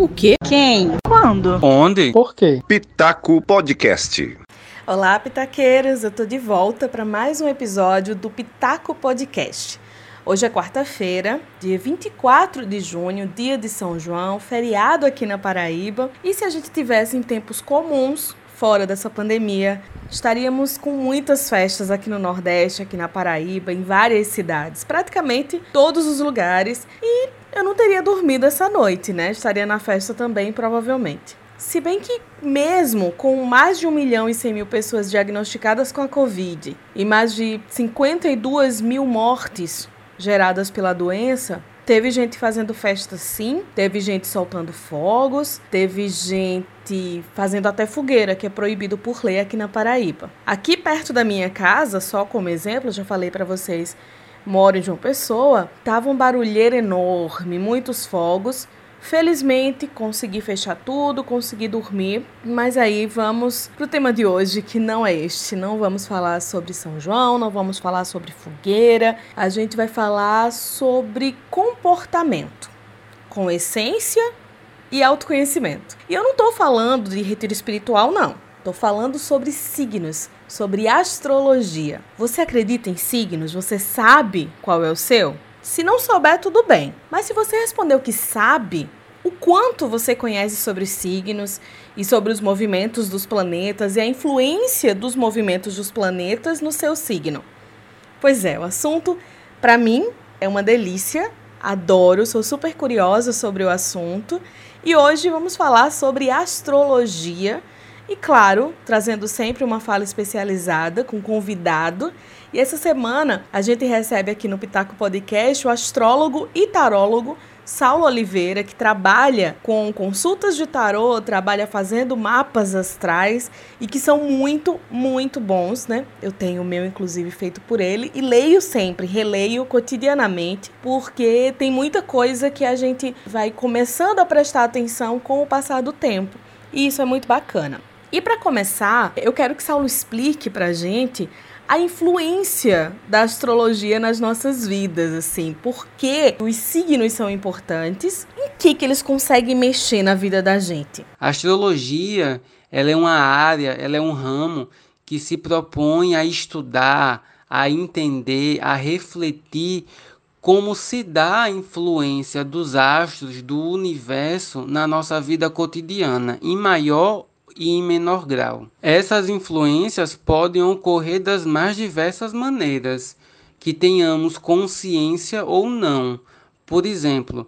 O quê? Quem? Quando? Onde? Por quê? Pitaco Podcast. Olá, pitaqueiros! Eu tô de volta para mais um episódio do Pitaco Podcast. Hoje é quarta-feira, dia 24 de junho, dia de São João, feriado aqui na Paraíba. E se a gente tivesse em tempos comuns, fora dessa pandemia, estaríamos com muitas festas aqui no Nordeste, aqui na Paraíba, em várias cidades, praticamente todos os lugares. Eu não teria dormido essa noite, né? Estaria na festa também, provavelmente. Se bem que, mesmo com mais de 1 milhão e 100 mil pessoas diagnosticadas com a Covid e mais de 52 mil mortes geradas pela doença, teve gente fazendo festa sim, teve gente soltando fogos, teve gente fazendo até fogueira, que é proibido por lei aqui na Paraíba. Aqui perto da minha casa, só como exemplo, já falei para vocês, moro em João Pessoa, tava um barulheiro enorme, muitos fogos Felizmente consegui fechar tudo, consegui dormir, mas aí vamos pro tema de hoje que não é este. Não vamos falar sobre São João, não vamos falar sobre fogueira, a gente vai falar sobre comportamento, com essência e autoconhecimento. E eu não tô falando de retiro espiritual, não. Tô falando sobre signos, sobre astrologia. Você acredita em signos? Você sabe qual é o seu? Se não souber, tudo bem. Mas se você respondeu que sabe, o quanto você conhece sobre signos e sobre os movimentos dos planetas e a influência dos movimentos dos planetas no seu signo? Pois é, o assunto, para mim, é uma delícia. Adoro, sou super curiosa sobre o assunto. E hoje vamos falar sobre astrologia. E claro, trazendo sempre uma fala especializada com convidado e essa semana a gente recebe aqui no Pitaco Podcast o astrólogo e tarólogo Saulo Oliveira, que trabalha com consultas de tarô, trabalha fazendo mapas astrais e que são muito, muito bons, né? Eu tenho o meu, inclusive, feito por ele e leio sempre, releio cotidianamente, porque tem muita coisa que a gente vai começando a prestar atenção com o passar do tempo. E isso é muito bacana. E para começar, eu quero que Saulo explique para a gente a influência da astrologia nas nossas vidas, assim, por que os signos são importantes, em que que eles conseguem mexer na vida da gente. A astrologia, ela é uma área, ela é um ramo que se propõe a estudar, a entender, a refletir como se dá a influência dos astros do universo na nossa vida cotidiana, em maior e em menor grau. Essas influências podem ocorrer das mais diversas maneiras, que tenhamos consciência ou não. Por exemplo,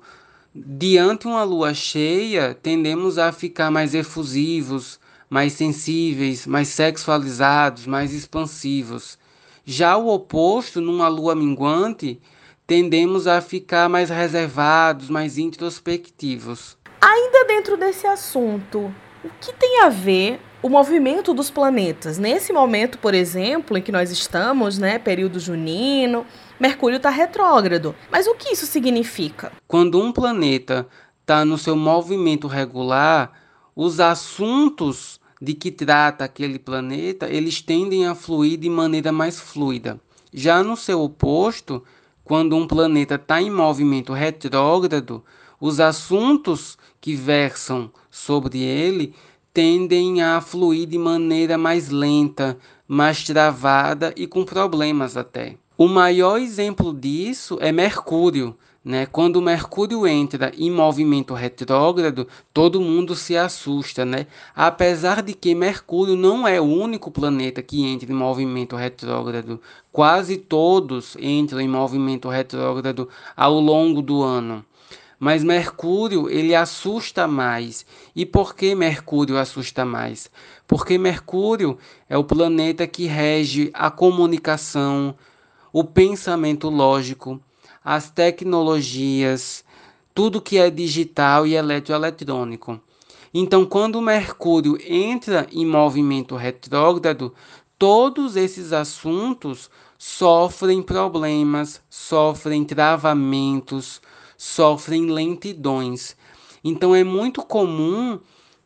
diante uma lua cheia, tendemos a ficar mais efusivos, mais sensíveis, mais sexualizados, mais expansivos. Já o oposto, numa lua minguante, tendemos a ficar mais reservados, mais introspectivos. Ainda dentro desse assunto, o que tem a ver o movimento dos planetas? Nesse momento, por exemplo, em que nós estamos, né, período junino, Mercúrio está retrógrado. Mas o que isso significa? Quando um planeta está no seu movimento regular, os assuntos de que trata aquele planeta, eles tendem a fluir de maneira mais fluida. Já no seu oposto, quando um planeta está em movimento retrógrado, os assuntos que versam sobre ele tendem a fluir de maneira mais lenta, mais travada e com problemas até. O maior exemplo disso é Mercúrio. Né? Quando Mercúrio entra em movimento retrógrado, todo mundo se assusta, né? Apesar de que Mercúrio não é o único planeta que entra em movimento retrógrado, quase todos entram em movimento retrógrado ao longo do ano. Mas Mercúrio, ele assusta mais. E por que Mercúrio assusta mais? Porque Mercúrio é o planeta que rege a comunicação, o pensamento lógico, as tecnologias, tudo que é digital e eletroeletrônico. Então, quando Mercúrio entra em movimento retrógrado, todos esses assuntos sofrem problemas, sofrem travamentos, sofrem lentidões. Então é muito comum,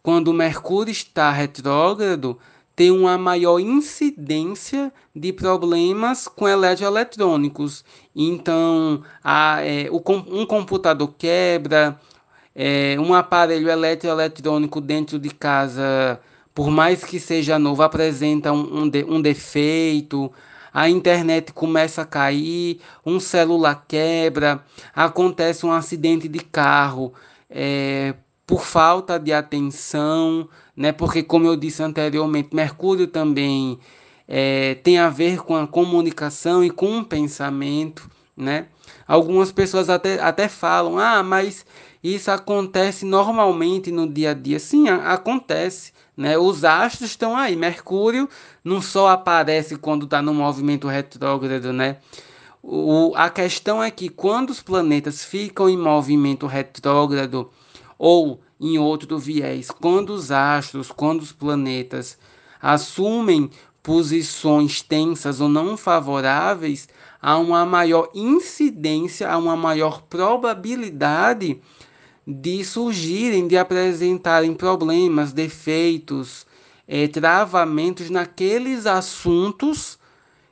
quando o Mercúrio está retrógrado, ter uma maior incidência de problemas com eletroeletrônicos. Então, a, é, o, um computador quebra, É, um aparelho eletroeletrônico dentro de casa, por mais que seja novo, apresenta um, um, de, um defeito, a internet começa a cair, um celular quebra, acontece um acidente de carro é, por falta de atenção, né? Porque como eu disse anteriormente, Mercúrio também é, tem a ver com a comunicação e com o pensamento, né? Algumas pessoas até, até falam, ah, mas isso acontece normalmente no dia a dia. Sim, acontece. Né? Os astros estão aí. Mercúrio não só aparece quando está no movimento retrógrado, né? O, a questão é que quando os planetas ficam em movimento retrógrado ou em outro viés, quando os astros, quando os planetas assumem posições tensas ou não favoráveis, há uma maior incidência, há uma maior probabilidade de surgirem, de apresentarem problemas, defeitos, é, travamentos naqueles assuntos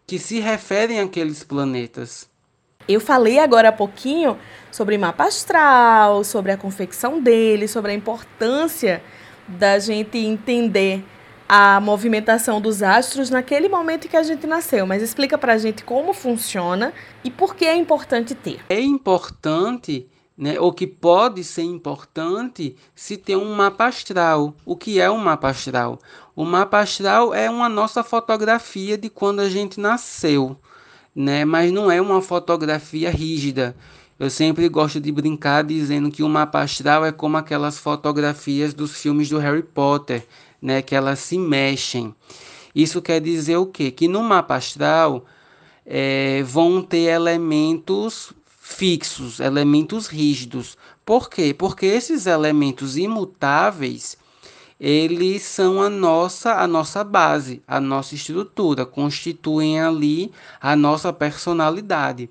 que se referem àqueles planetas. Eu falei agora há pouquinho sobre mapa astral, sobre a confecção dele, sobre a importância da gente entender a movimentação dos astros naquele momento que a gente nasceu. Mas explica pra gente como funciona e por que é importante ter. É importante né, ou que pode ser importante se tem um mapa astral. O que é um mapa astral? O mapa astral é uma nossa fotografia de quando a gente nasceu, né, mas não é uma fotografia rígida. Eu sempre gosto de brincar dizendo que o mapa astral é como aquelas fotografias dos filmes do Harry Potter, né, que elas se mexem. Isso quer dizer o quê? Que no mapa astral é, vão ter elementos fixos, elementos rígidos. Por quê? Porque esses elementos imutáveis, eles são a nossa a nossa base, a nossa estrutura, constituem ali a nossa personalidade.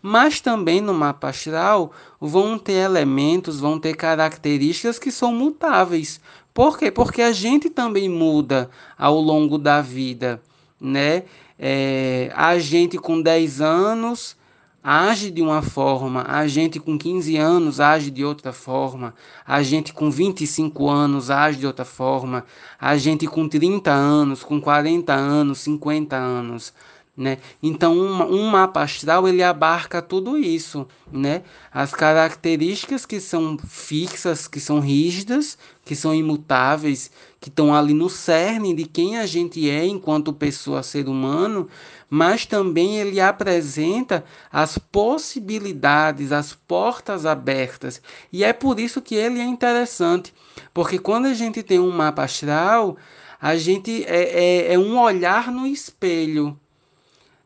Mas também no mapa astral vão ter elementos, vão ter características que são mutáveis. Por quê? Porque a gente também muda ao longo da vida, né? É, a gente com 10 anos age de uma forma, a gente com 15 anos age de outra forma, a gente com 25 anos age de outra forma, a gente com 30 anos, com 40 anos, 50 anos. Né? Então, um, um mapa astral ele abarca tudo isso, né? As características que são fixas, que são rígidas, que são imutáveis, que estão ali no cerne de quem a gente é enquanto pessoa, ser humano, mas também ele apresenta as possibilidades, as portas abertas. E é por isso que ele é interessante, porque quando a gente tem um mapa astral, a gente é, é, é um olhar no espelho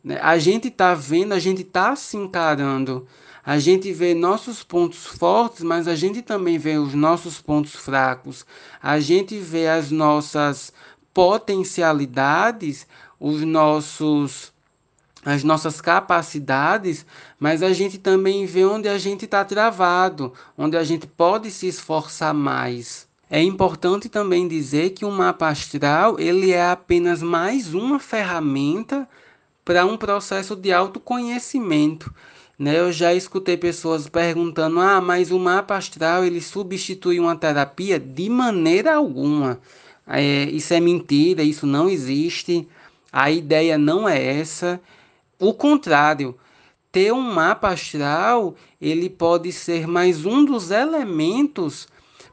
né? A gente está vendo, a gente está se encarando. A gente vê nossos pontos fortes, mas a gente também vê os nossos pontos fracos. A gente vê as nossas potencialidades, os nossos as nossas capacidades, mas a gente também vê onde a gente está travado, onde a gente pode se esforçar mais. É importante também dizer que o mapa astral ele é apenas mais uma ferramenta para um processo de autoconhecimento. Né? Eu já escutei pessoas perguntando: ah, mas o mapa astral ele substitui uma terapia? De maneira alguma. É, isso é mentira, isso não existe. A ideia não é essa. O contrário, ter um mapa astral ele pode ser mais um dos elementos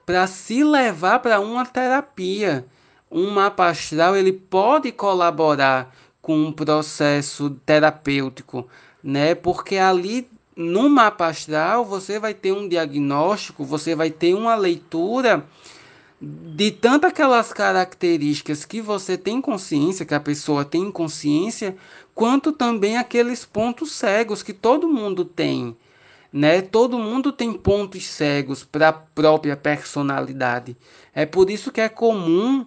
para se levar para uma terapia. Um mapa astral ele pode colaborar com um processo terapêutico, né? Porque ali no mapa astral você vai ter um diagnóstico, você vai ter uma leitura de tanto aquelas características que você tem consciência, que a pessoa tem consciência, quanto também aqueles pontos cegos que todo mundo tem, né? Todo mundo tem pontos cegos para a própria personalidade. É por isso que é comum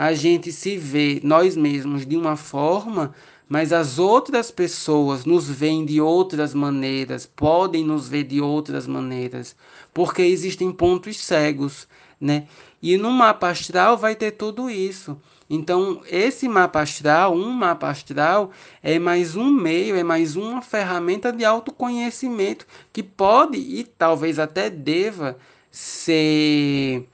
a gente se vê nós mesmos de uma forma, mas as outras pessoas nos veem de outras maneiras, podem nos ver de outras maneiras, porque existem pontos cegos, né? E no mapa astral vai ter tudo isso. Então, esse mapa astral, um mapa astral, é mais um meio, é mais uma ferramenta de autoconhecimento que pode e talvez até deva ser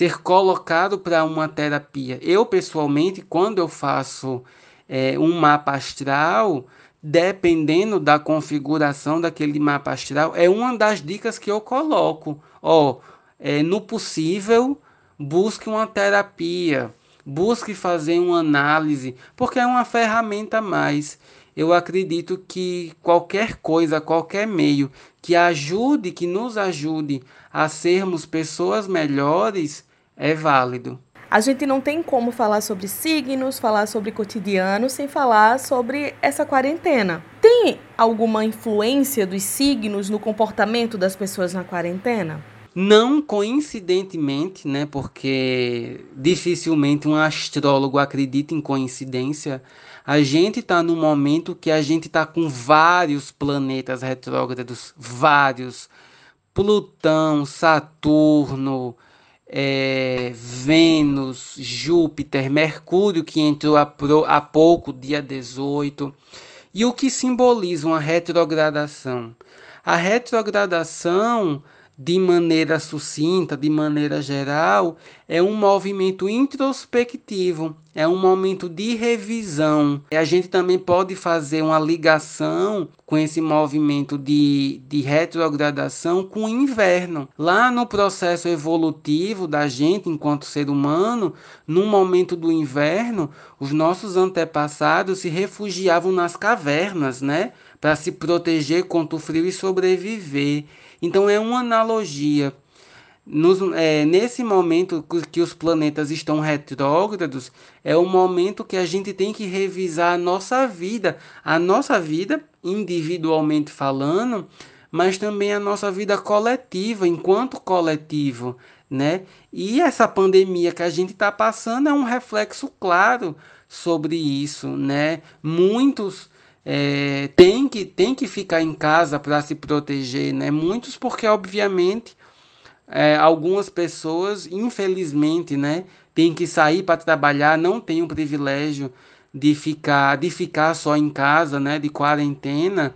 ser colocado para uma terapia. Eu pessoalmente, quando eu faço é, um mapa astral, dependendo da configuração daquele mapa astral, é uma das dicas que eu coloco. Ó, é, no possível, busque uma terapia, busque fazer uma análise, porque é uma ferramenta a mais. Eu acredito que qualquer coisa, qualquer meio que ajude, que nos ajude a sermos pessoas melhores, é válido. A gente não tem como falar sobre signos, falar sobre cotidiano, sem falar sobre essa quarentena. Tem alguma influência dos signos no comportamento das pessoas na quarentena? Não coincidentemente, né? Porque dificilmente um astrólogo acredita em coincidência. A gente está num momento que a gente está com vários planetas retrógrados, vários. Plutão, Saturno, é, Vênus, Júpiter, Mercúrio, que entrou há, há pouco, dia 18, e o que simboliza uma retrogradação. A retrogradação de maneira sucinta, de maneira geral, é um movimento introspectivo, é um momento de revisão. E a gente também pode fazer uma ligação com esse movimento de, de retrogradação com o inverno. Lá no processo evolutivo da gente enquanto ser humano, no momento do inverno, os nossos antepassados se refugiavam nas cavernas, né? Para se proteger contra o frio e sobreviver. Então é uma analogia. Nos, é, nesse momento que os planetas estão retrógrados, é o momento que a gente tem que revisar a nossa vida, a nossa vida individualmente falando, mas também a nossa vida coletiva, enquanto coletivo, né? E essa pandemia que a gente está passando é um reflexo claro sobre isso, né? Muitos é, tem, que, tem que ficar em casa para se proteger, né? Muitos porque, obviamente, é, algumas pessoas, infelizmente, né, tem que sair para trabalhar, não tem o privilégio de ficar, de ficar só em casa, né, de quarentena.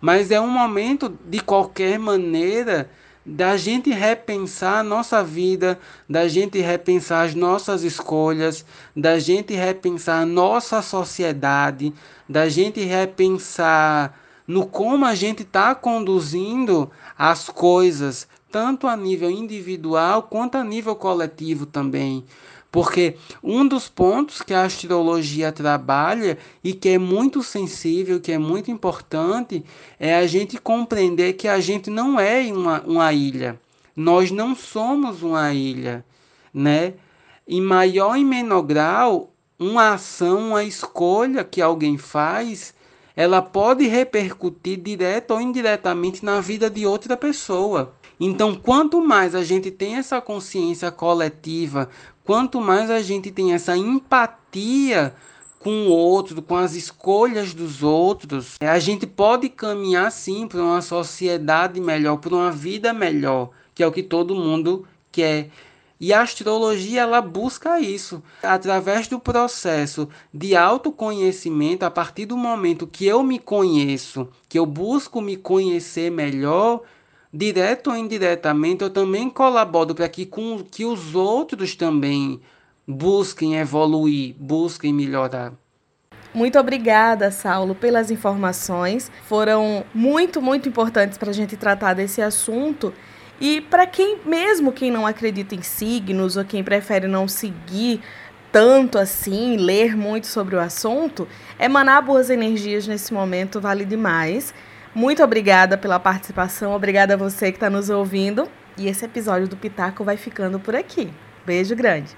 Mas é um momento, de qualquer maneira, da gente repensar a nossa vida, da gente repensar as nossas escolhas, da gente repensar a nossa sociedade, da gente repensar no como a gente está conduzindo as coisas, tanto a nível individual quanto a nível coletivo também. Porque um dos pontos que a astrologia trabalha e que é muito sensível, que é muito importante, é a gente compreender que a gente não é uma, uma ilha. Nós não somos uma ilha, né? Em maior e menor grau, uma ação, uma escolha que alguém faz, ela pode repercutir direta ou indiretamente na vida de outra pessoa. Então, quanto mais a gente tem essa consciência coletiva, quanto mais a gente tem essa empatia com o outro, com as escolhas dos outros, a gente pode caminhar sim para uma sociedade melhor, para uma vida melhor, que é o que todo mundo quer. E a astrologia ela busca isso através do processo de autoconhecimento, a partir do momento que eu me conheço, que eu busco me conhecer melhor, direto ou indiretamente, eu também colaboro para que, com, que os outros também busquem evoluir, busquem melhorar. Muito obrigada, Saulo, pelas informações. Foram muito, muito importantes para a gente tratar desse assunto e para quem, mesmo quem não acredita em signos ou quem prefere não seguir tanto assim, ler muito sobre o assunto, emanar boas energias nesse momento vale demais. Muito obrigada pela participação, obrigada a você que está nos ouvindo. E esse episódio do Pitaco vai ficando por aqui. Beijo grande.